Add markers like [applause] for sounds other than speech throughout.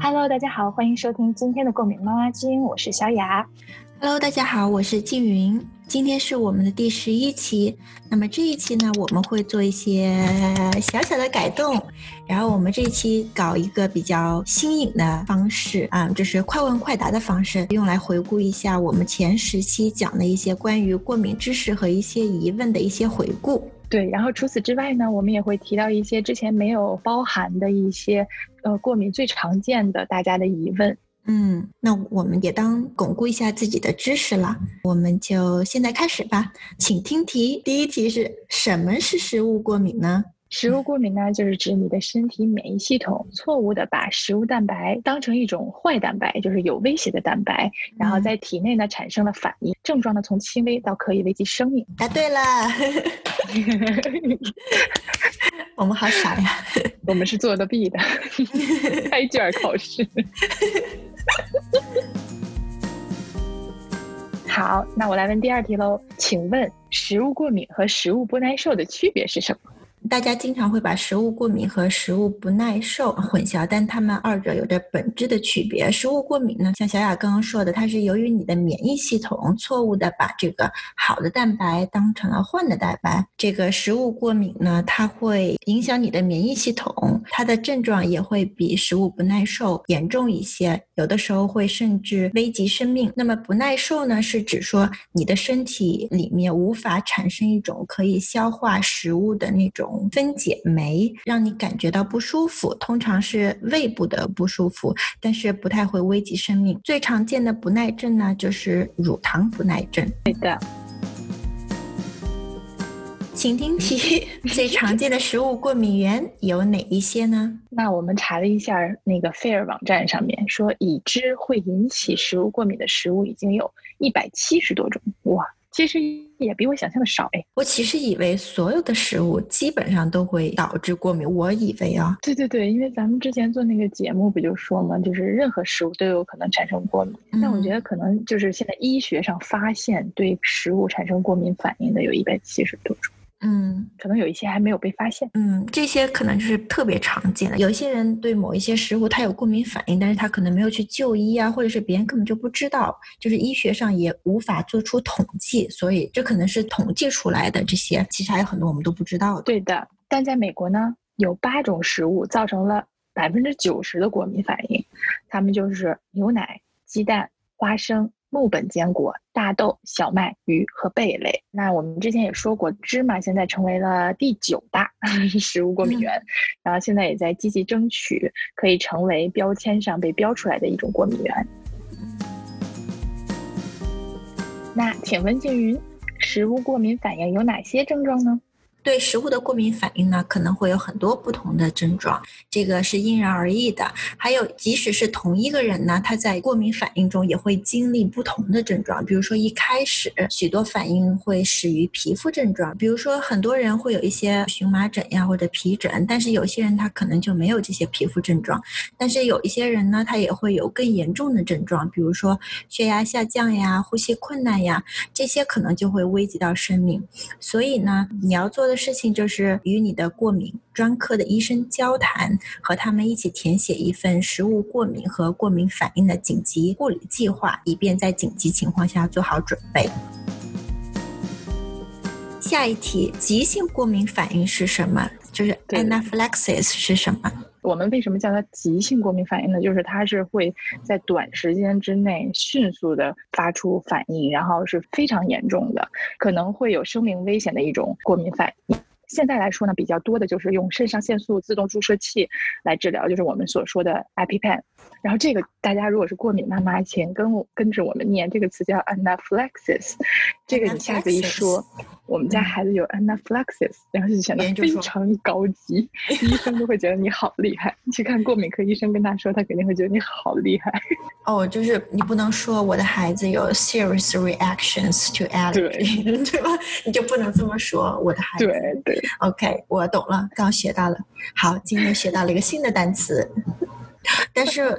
Hello，大家好，欢迎收听今天的过敏妈妈经，我是小雅。Hello，大家好，我是静云。今天是我们的第十一期，那么这一期呢，我们会做一些小小的改动，然后我们这一期搞一个比较新颖的方式啊，就是快问快答的方式，用来回顾一下我们前十期讲的一些关于过敏知识和一些疑问的一些回顾。对，然后除此之外呢，我们也会提到一些之前没有包含的一些呃过敏最常见的大家的疑问。嗯，那我们也当巩固一下自己的知识了。我们就现在开始吧，请听题。第一题是什么是食物过敏呢？食物过敏呢，就是指你的身体免疫系统错误的把食物蛋白当成一种坏蛋白，就是有威胁的蛋白，然后在体内呢产生了反应，症状呢从轻微到可以危及生命。答对了，[laughs] 我们好傻呀，[laughs] 我们是做的弊的，[laughs] 开卷考试。[laughs] 好，那我来问第二题喽，请问食物过敏和食物不耐受的区别是什么？大家经常会把食物过敏和食物不耐受混淆，但它们二者有着本质的区别。食物过敏呢，像小雅刚刚说的，它是由于你的免疫系统错误的把这个好的蛋白当成了坏的蛋白。这个食物过敏呢，它会影响你的免疫系统，它的症状也会比食物不耐受严重一些，有的时候会甚至危及生命。那么不耐受呢，是指说你的身体里面无法产生一种可以消化食物的那种。分解酶让你感觉到不舒服，通常是胃部的不舒服，但是不太会危及生命。最常见的不耐症呢，就是乳糖不耐症。对的，请听题：[laughs] 最常见的食物过敏源有哪一些呢？那我们查了一下，那个 FAIR 网站上面说，已知会引起食物过敏的食物已经有一百七十多种。哇！其实也比我想象的少哎，我其实以为所有的食物基本上都会导致过敏，我以为啊，对对对，因为咱们之前做那个节目不就说嘛，就是任何食物都有可能产生过敏。但我觉得可能就是现在医学上发现对食物产生过敏反应的有一百七十多种。嗯，可能有一些还没有被发现。嗯，这些可能就是特别常见的。有一些人对某一些食物他有过敏反应，但是他可能没有去就医啊，或者是别人根本就不知道，就是医学上也无法做出统计，所以这可能是统计出来的这些，其实还有很多我们都不知道的。对的，但在美国呢，有八种食物造成了百分之九十的过敏反应，他们就是牛奶、鸡蛋、花生。木本坚果、大豆、小麦、鱼和贝类。那我们之前也说过，芝麻现在成为了第九大 [laughs] 食物过敏源，嗯、然后现在也在积极争取可以成为标签上被标出来的一种过敏源。那请问静云，食物过敏反应有哪些症状呢？对食物的过敏反应呢，可能会有很多不同的症状，这个是因人而异的。还有，即使是同一个人呢，他在过敏反应中也会经历不同的症状。比如说，一开始许多反应会始于皮肤症状，比如说很多人会有一些荨麻疹呀或者皮疹，但是有些人他可能就没有这些皮肤症状。但是有一些人呢，他也会有更严重的症状，比如说血压下降呀、呼吸困难呀，这些可能就会危及到生命。所以呢，你要做的事情就是与你的过敏专科的医生交谈，和他们一起填写一份食物过敏和过敏反应的紧急护理计划，以便在紧急情况下做好准备。下一题，急性过敏反应是什么？就是 anaphylaxis 是什么？我们为什么叫它急性过敏反应呢？就是它是会在短时间之内迅速的发出反应，然后是非常严重的，可能会有生命危险的一种过敏反应。现在来说呢，比较多的就是用肾上腺素自动注射器来治疗，就是我们所说的 EpiPen。然后这个大家如果是过敏妈妈，请跟我跟着我们念这个词叫 anaphylaxis。这个你下次一说，我们家孩子有 anaphylaxis，然后就显得非常高级，医生都会觉得你好厉害。去看过敏科医生，跟他说，他肯定会觉得你好厉害。哦，就是你不能说我的孩子有 serious reactions to allergy，对，[laughs] 对吧？你就不能这么说我的孩子。对对。OK，我懂了，刚学到了。好，今天学到了一个新的单词。[laughs] 但是，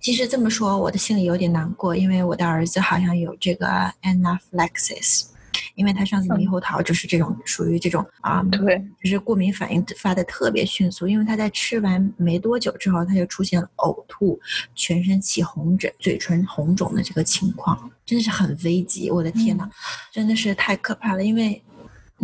其实这么说，我的心里有点难过，因为我的儿子好像有这个 anaphylaxis。因为他上次猕猴桃就是这种、嗯、属于这种啊，对，就是过敏反应发的特别迅速，因为他在吃完没多久之后，他就出现了呕吐、全身起红疹、嘴唇红肿的这个情况，真的是很危急。我的天呐，嗯、真的是太可怕了，因为。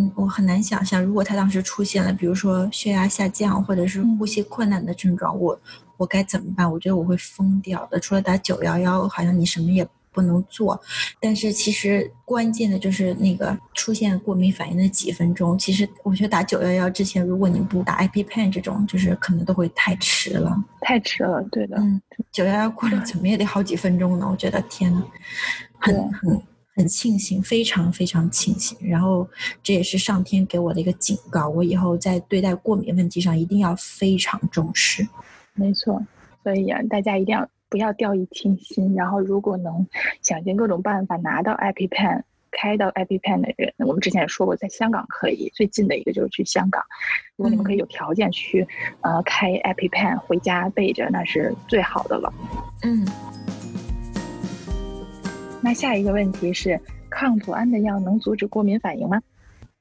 嗯，我很难想象，如果他当时出现了，比如说血压下降或者是呼吸困难的症状，我我该怎么办？我觉得我会疯掉的。除了打九幺幺，好像你什么也不能做。但是其实关键的就是那个出现过敏反应的几分钟。其实我觉得打九幺幺之前，如果你不打 EpiPen 这种，就是可能都会太迟了，太迟了。对的，嗯，九幺幺过了怎么也得好几分钟呢。我觉得天呐，很很。很庆幸，非常非常庆幸。然后这也是上天给我的一个警告，我以后在对待过敏问题上一定要非常重视。没错，所以啊，大家一定要不要掉以轻心。然后，如果能想尽各种办法拿到 EpiPen，开到 EpiPen 的人，我们之前也说过，在香港可以。最近的一个就是去香港。如果你们可以有条件去，嗯、呃，开 EpiPen 回家备着，那是最好的了。嗯。那下一个问题是，抗组胺的药能阻止过敏反应吗？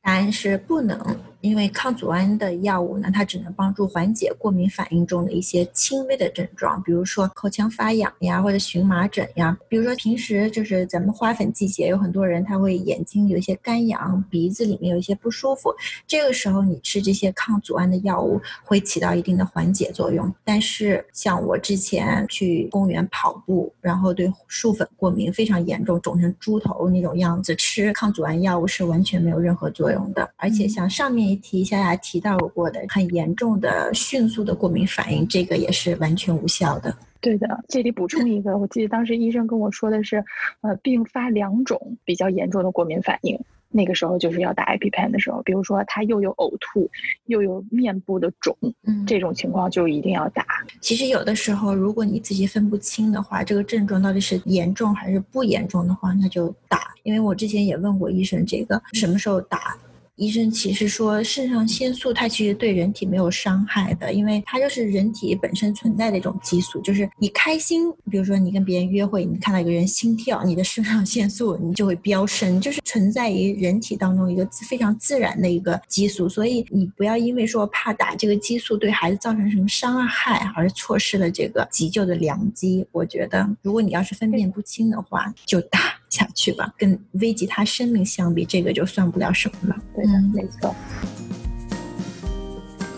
答案是不能。因为抗组胺的药物呢，它只能帮助缓解过敏反应中的一些轻微的症状，比如说口腔发痒呀，或者荨麻疹呀。比如说平时就是咱们花粉季节，有很多人他会眼睛有一些干痒，鼻子里面有一些不舒服，这个时候你吃这些抗组胺的药物会起到一定的缓解作用。但是像我之前去公园跑步，然后对树粉过敏非常严重，肿成猪头那种样子，吃抗组胺药物是完全没有任何作用的。而且像上面一。提一下提到过的很严重的、迅速的过敏反应，这个也是完全无效的。对的，这里补充一个，我记得当时医生跟我说的是，呃，并发两种比较严重的过敏反应，那个时候就是要打 EpiPen 的时候，比如说他又有呕吐，又有面部的肿，嗯，这种情况就一定要打。其实有的时候，如果你自己分不清的话，这个症状到底是严重还是不严重的话，那就打。因为我之前也问过医生，这个什么时候打？医生其实说，肾上腺素它其实对人体没有伤害的，因为它就是人体本身存在的一种激素。就是你开心，比如说你跟别人约会，你看到一个人心跳，你的肾上腺素你就会飙升，就是存在于人体当中一个非常自然的一个激素。所以你不要因为说怕打这个激素对孩子造成什么伤害而错失了这个急救的良机。我觉得，如果你要是分辨不清的话，就打。下去吧，跟危及他生命相比，这个就算不了什么了。对的，没错。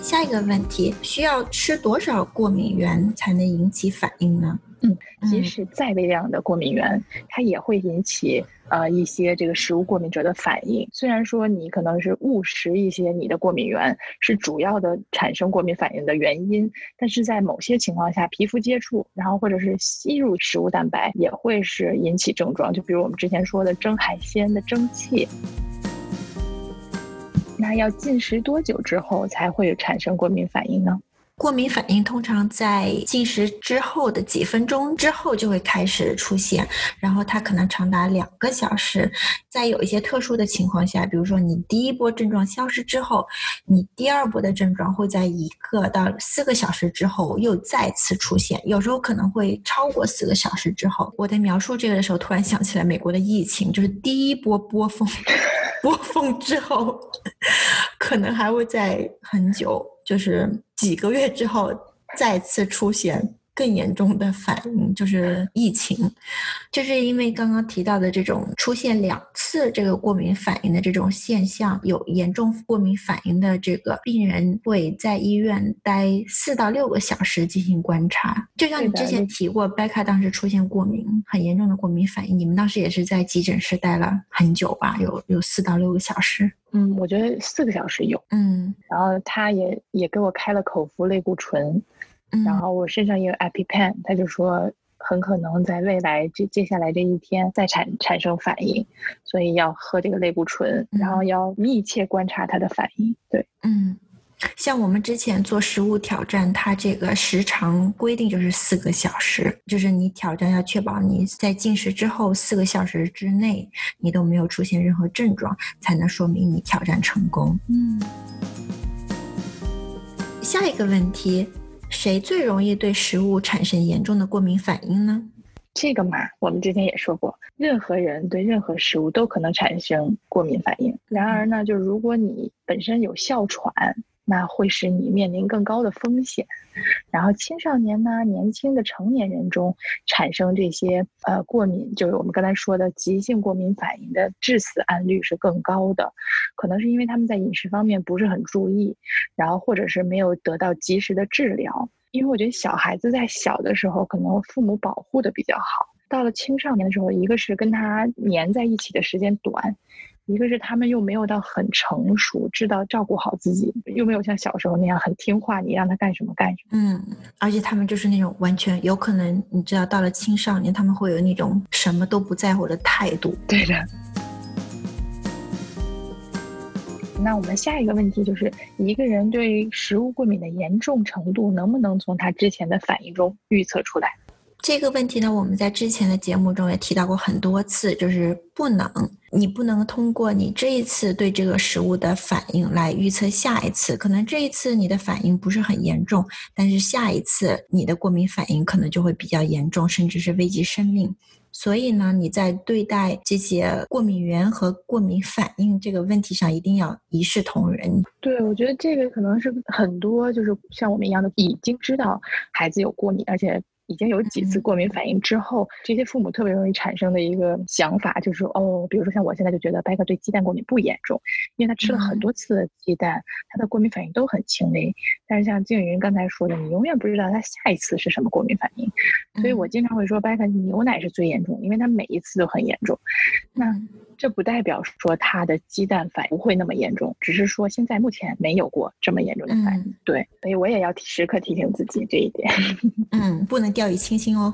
下一个问题，需要吃多少过敏原才能引起反应呢？嗯，即使再微量的过敏源，它也会引起。呃，一些这个食物过敏者的反应，虽然说你可能是误食一些你的过敏源是主要的产生过敏反应的原因，但是在某些情况下，皮肤接触，然后或者是吸入食物蛋白也会是引起症状。就比如我们之前说的蒸海鲜的蒸汽，那要进食多久之后才会产生过敏反应呢？过敏反应通常在进食之后的几分钟之后就会开始出现，然后它可能长达两个小时。在有一些特殊的情况下，比如说你第一波症状消失之后，你第二波的症状会在一个到四个小时之后又再次出现，有时候可能会超过四个小时之后。我在描述这个的时候，突然想起来美国的疫情，就是第一波波峰，[laughs] 波峰之后，[laughs] 可能还会在很久。就是几个月之后再次出现。更严重的反应，就是疫情，就是因为刚刚提到的这种出现两次这个过敏反应的这种现象，有严重过敏反应的这个病人会在医院待四到六个小时进行观察。就像你之前提过，贝卡当时出现过敏很严重的过敏反应，你们当时也是在急诊室待了很久吧？有有四到六个小时。嗯，我觉得四个小时有，嗯，然后他也也给我开了口服类固醇，嗯，然后我身上也有 EpiPen，他就说很可能在未来这接下来这一天再产产生反应，所以要喝这个类固醇，嗯，然后要密切观察它的反应，对，嗯。像我们之前做食物挑战，它这个时长规定就是四个小时，就是你挑战要确保你在进食之后四个小时之内，你都没有出现任何症状，才能说明你挑战成功。嗯。下一个问题，谁最容易对食物产生严重的过敏反应呢？这个嘛，我们之前也说过，任何人对任何食物都可能产生过敏反应。然而呢，就如果你本身有哮喘，那会使你面临更高的风险。然后青少年呢，年轻的成年人中产生这些呃过敏，就是我们刚才说的急性过敏反应的致死案率是更高的。可能是因为他们在饮食方面不是很注意，然后或者是没有得到及时的治疗。因为我觉得小孩子在小的时候，可能父母保护的比较好，到了青少年的时候，一个是跟他黏在一起的时间短。一个是他们又没有到很成熟，知道照顾好自己，又没有像小时候那样很听话，你让他干什么干什么。嗯，而且他们就是那种完全有可能，你知道，到了青少年，他们会有那种什么都不在乎的态度。对的。那我们下一个问题就是，一个人对食物过敏的严重程度，能不能从他之前的反应中预测出来？这个问题呢，我们在之前的节目中也提到过很多次，就是不能，你不能通过你这一次对这个食物的反应来预测下一次。可能这一次你的反应不是很严重，但是下一次你的过敏反应可能就会比较严重，甚至是危及生命。所以呢，你在对待这些过敏源和过敏反应这个问题上，一定要一视同仁。对，我觉得这个可能是很多就是像我们一样的已经知道孩子有过敏，而且。已经有几次过敏反应之后，这些父母特别容易产生的一个想法就是哦，比如说像我现在就觉得白克对鸡蛋过敏不严重，因为他吃了很多次的鸡蛋，他的过敏反应都很轻微。但是像静云刚才说的，你永远不知道他下一次是什么过敏反应，所以我经常会说白克牛奶是最严重，因为他每一次都很严重。那。这不代表说他的鸡蛋反应不会那么严重，只是说现在目前没有过这么严重的反应。嗯、对，所以我也要时刻提醒自己这一点。[laughs] 嗯，不能掉以轻心哦。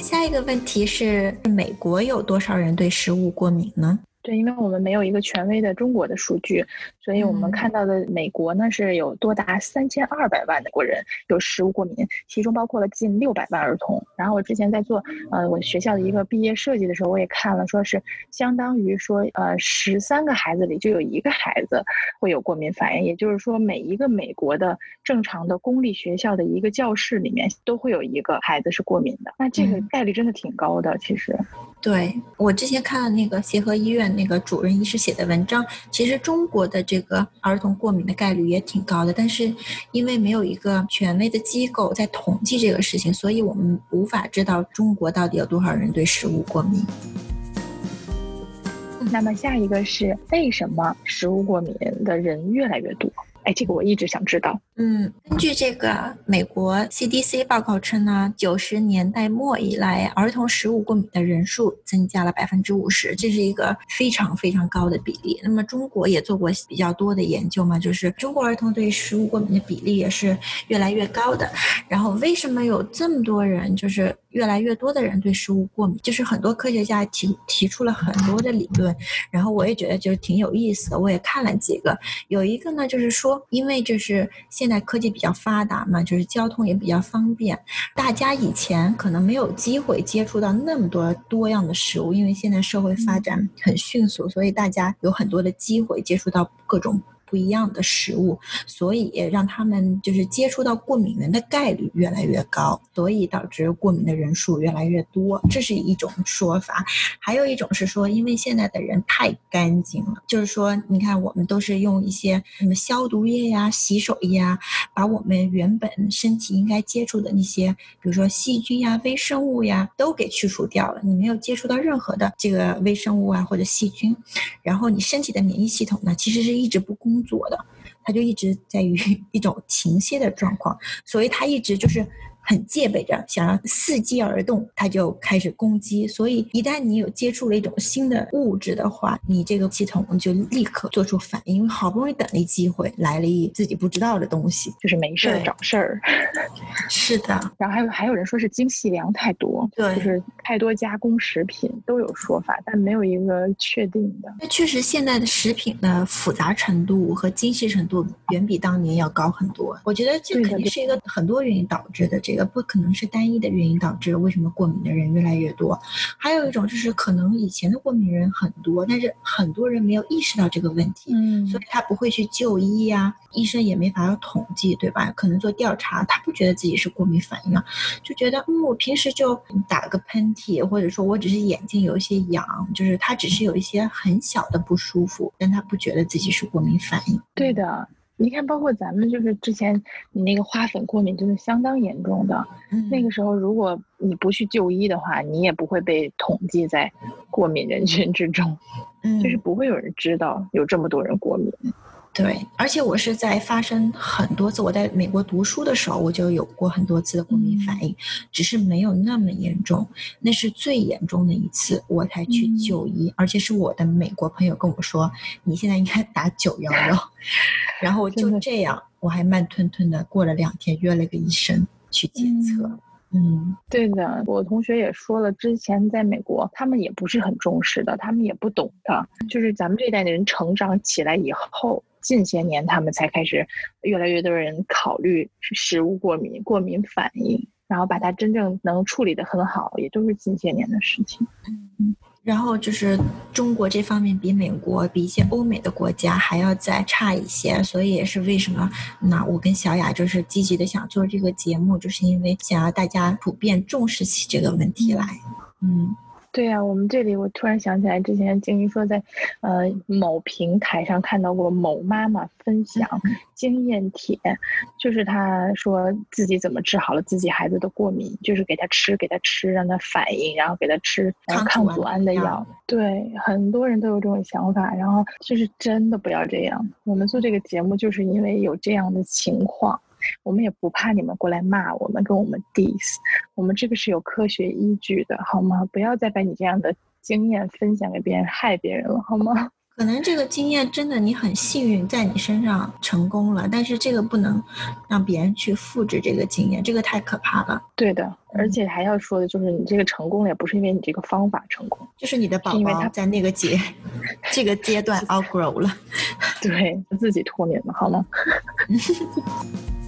下一个问题是，美国有多少人对食物过敏呢？对，因为我们没有一个权威的中国的数据，所以我们看到的美国呢是有多达三千二百万的国人有食物过敏，其中包括了近六百万儿童。然后我之前在做呃我学校的一个毕业设计的时候，我也看了，说是相当于说呃十三个孩子里就有一个孩子会有过敏反应，也就是说每一个美国的正常的公立学校的一个教室里面都会有一个孩子是过敏的。那这个概率真的挺高的，其实。对，我之前看了那个协和医院。那个主任医师写的文章，其实中国的这个儿童过敏的概率也挺高的，但是因为没有一个权威的机构在统计这个事情，所以我们无法知道中国到底有多少人对食物过敏。那么下一个是为什么食物过敏的人越来越多？哎，这个我一直想知道。嗯，根据这个美国 CDC 报告称呢，九十年代末以来，儿童食物过敏的人数增加了百分之五十，这是一个非常非常高的比例。那么中国也做过比较多的研究嘛，就是中国儿童对食物过敏的比例也是越来越高的。然后为什么有这么多人，就是越来越多的人对食物过敏？就是很多科学家提提出了很多的理论，然后我也觉得就是挺有意思的，我也看了几个。有一个呢，就是说。因为就是现在科技比较发达嘛，就是交通也比较方便，大家以前可能没有机会接触到那么多多样的食物，因为现在社会发展很迅速，所以大家有很多的机会接触到各种。不一样的食物，所以让他们就是接触到过敏源的概率越来越高，所以导致过敏的人数越来越多，这是一种说法。还有一种是说，因为现在的人太干净了，就是说，你看我们都是用一些什么消毒液呀、洗手液呀，把我们原本身体应该接触的那些，比如说细菌呀、微生物呀，都给去除掉了。你没有接触到任何的这个微生物啊或者细菌，然后你身体的免疫系统呢，其实是一直不工作的，他就一直在于 [laughs] 一种停歇的状况，所以他一直就是。很戒备着，想要伺机而动，它就开始攻击。所以一旦你有接触了一种新的物质的话，你这个系统就立刻做出反应。因为好不容易等了一机会，来了一自己不知道的东西，就是没事儿找事儿。是的，[laughs] 然后还有还有人说是精细粮太多，对，就是太多加工食品都有说法，但没有一个确定的。那确实，现在的食品的复杂程度和精细程度远比当年要高很多。我觉得这肯定是一个很多原因导致的。这个不可能是单一的原因导致为什么过敏的人越来越多。还有一种就是可能以前的过敏人很多，但是很多人没有意识到这个问题，嗯，所以他不会去就医呀、啊，医生也没法要统计，对吧？可能做调查，他不觉得自己是过敏反应啊，就觉得嗯，我平时就打个喷嚏，或者说我只是眼睛有一些痒，就是他只是有一些很小的不舒服，但他不觉得自己是过敏反应。对的。你看，包括咱们就是之前你那个花粉过敏，真的相当严重的。嗯，那个时候，如果你不去就医的话，你也不会被统计在过敏人群之中。嗯，就是不会有人知道有这么多人过敏。对，而且我是在发生很多次，我在美国读书的时候，我就有过很多次的过敏反应，嗯、只是没有那么严重。那是最严重的一次，我才去就医，嗯、而且是我的美国朋友跟我说：“你现在应该打九幺幺。[laughs] ”然后就这样，我还慢吞吞的过了两天，约了个医生去检测。嗯嗯，对的，我同学也说了，之前在美国，他们也不是很重视的，他们也不懂的，就是咱们这一代的人成长起来以后，近些年他们才开始，越来越多人考虑食物过敏、过敏反应，然后把它真正能处理得很好，也都是近些年的事情。嗯。然后就是中国这方面比美国、比一些欧美的国家还要再差一些，所以也是为什么那我跟小雅就是积极的想做这个节目，就是因为想要大家普遍重视起这个问题来，嗯。对呀、啊，我们这里我突然想起来，之前静怡说在，呃，某平台上看到过某妈妈分享经验帖，就是她说自己怎么治好了自己孩子的过敏，就是给他吃给他吃让他反应，然后给他吃抗组胺的药。对，很多人都有这种想法，然后就是真的不要这样。我们做这个节目就是因为有这样的情况。我们也不怕你们过来骂我们，跟我们 diss，我们这个是有科学依据的，好吗？不要再把你这样的经验分享给别人，害别人了，好吗？[laughs] 可能这个经验真的你很幸运，在你身上成功了，但是这个不能让别人去复制这个经验，这个太可怕了。对的，而且还要说的就是，你这个成功了，也不是因为你这个方法成功，就是你的宝宝在那个阶 [laughs] 这个阶段 outgrow 了，对，自己脱敏了，好吗？[laughs]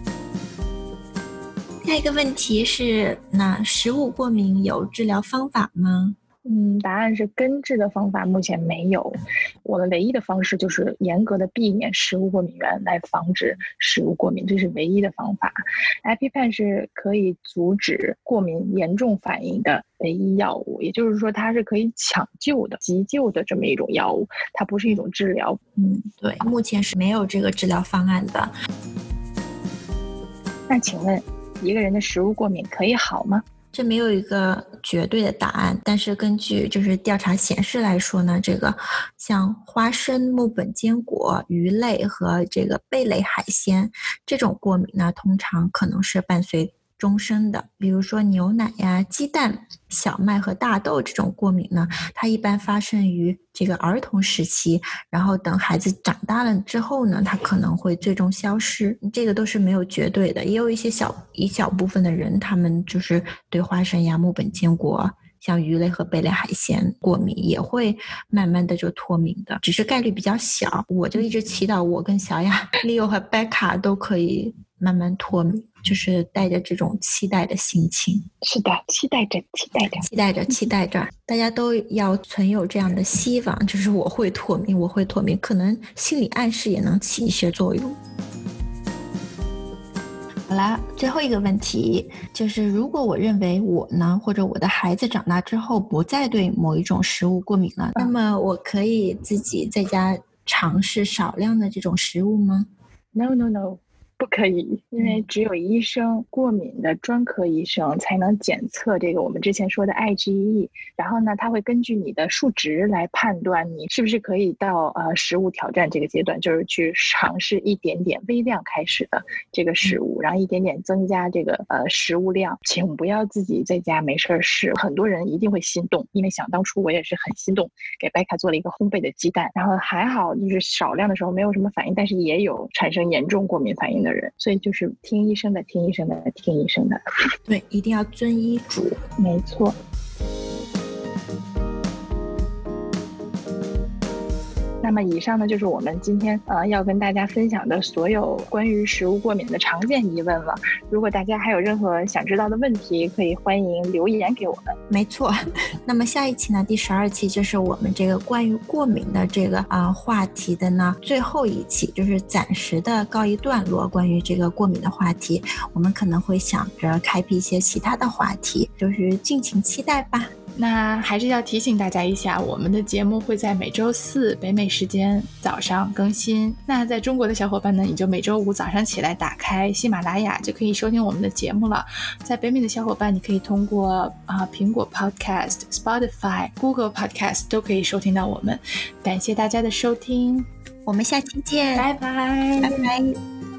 下一个问题是，那食物过敏有治疗方法吗？嗯，答案是根治的方法目前没有。我们唯一的方式就是严格的避免食物过敏源来防止食物过敏，这是唯一的方法。EpiPen 是可以阻止过敏严重反应的唯一药物，也就是说它是可以抢救的、急救的这么一种药物，它不是一种治疗。嗯，对，目前是没有这个治疗方案的。那请问，一个人的食物过敏可以好吗？这没有一个绝对的答案，但是根据就是调查显示来说呢，这个像花生、木本坚果、鱼类和这个贝类海鲜这种过敏呢，通常可能是伴随。终身的，比如说牛奶呀、鸡蛋、小麦和大豆这种过敏呢，它一般发生于这个儿童时期，然后等孩子长大了之后呢，它可能会最终消失。这个都是没有绝对的，也有一些小一小部分的人，他们就是对花生呀、木本坚果、像鱼类和贝类海鲜过敏，也会慢慢的就脱敏的，只是概率比较小。我就一直祈祷我跟小雅、[laughs] Leo 和贝卡都可以慢慢脱敏。就是带着这种期待的心情，是的，期待着，期待着，期待着，期待着，大家都要存有这样的希望，就是我会脱敏，我会脱敏，可能心理暗示也能起一些作用。好啦，最后一个问题就是，如果我认为我呢，或者我的孩子长大之后不再对某一种食物过敏了，那么我可以自己在家尝试少量的这种食物吗？No, no, no. 不可以，因为只有医生过敏的专科医生才能检测这个我们之前说的 IgE，然后呢，他会根据你的数值来判断你是不是可以到呃食物挑战这个阶段，就是去尝试一点点微量开始的这个食物，然后一点点增加这个呃食物量，请不要自己在家没事儿试。很多人一定会心动，因为想当初我也是很心动，给贝卡做了一个烘焙的鸡蛋，然后还好就是少量的时候没有什么反应，但是也有产生严重过敏反应的。人，所以就是听医生的，听医生的，听医生的。对，一定要遵医嘱。没错。那么以上呢，就是我们今天呃要跟大家分享的所有关于食物过敏的常见疑问了。如果大家还有任何想知道的问题，可以欢迎留言给我们。没错，[laughs] 那么下一期呢，第十二期就是我们这个关于过敏的这个啊、话题的呢最后一期，就是暂时的告一段落。关于这个过敏的话题，我们可能会想着开辟一些其他的话题，就是敬请期待吧。那还是要提醒大家一下，我们的节目会在每周四北美时间早上更新。那在中国的小伙伴呢，你就每周五早上起来打开喜马拉雅就可以收听我们的节目了。在北美的小伙伴，你可以通过啊苹果 Podcast、Spotify、Google Podcast 都可以收听到我们。感谢大家的收听，我们下期见，拜拜，拜拜。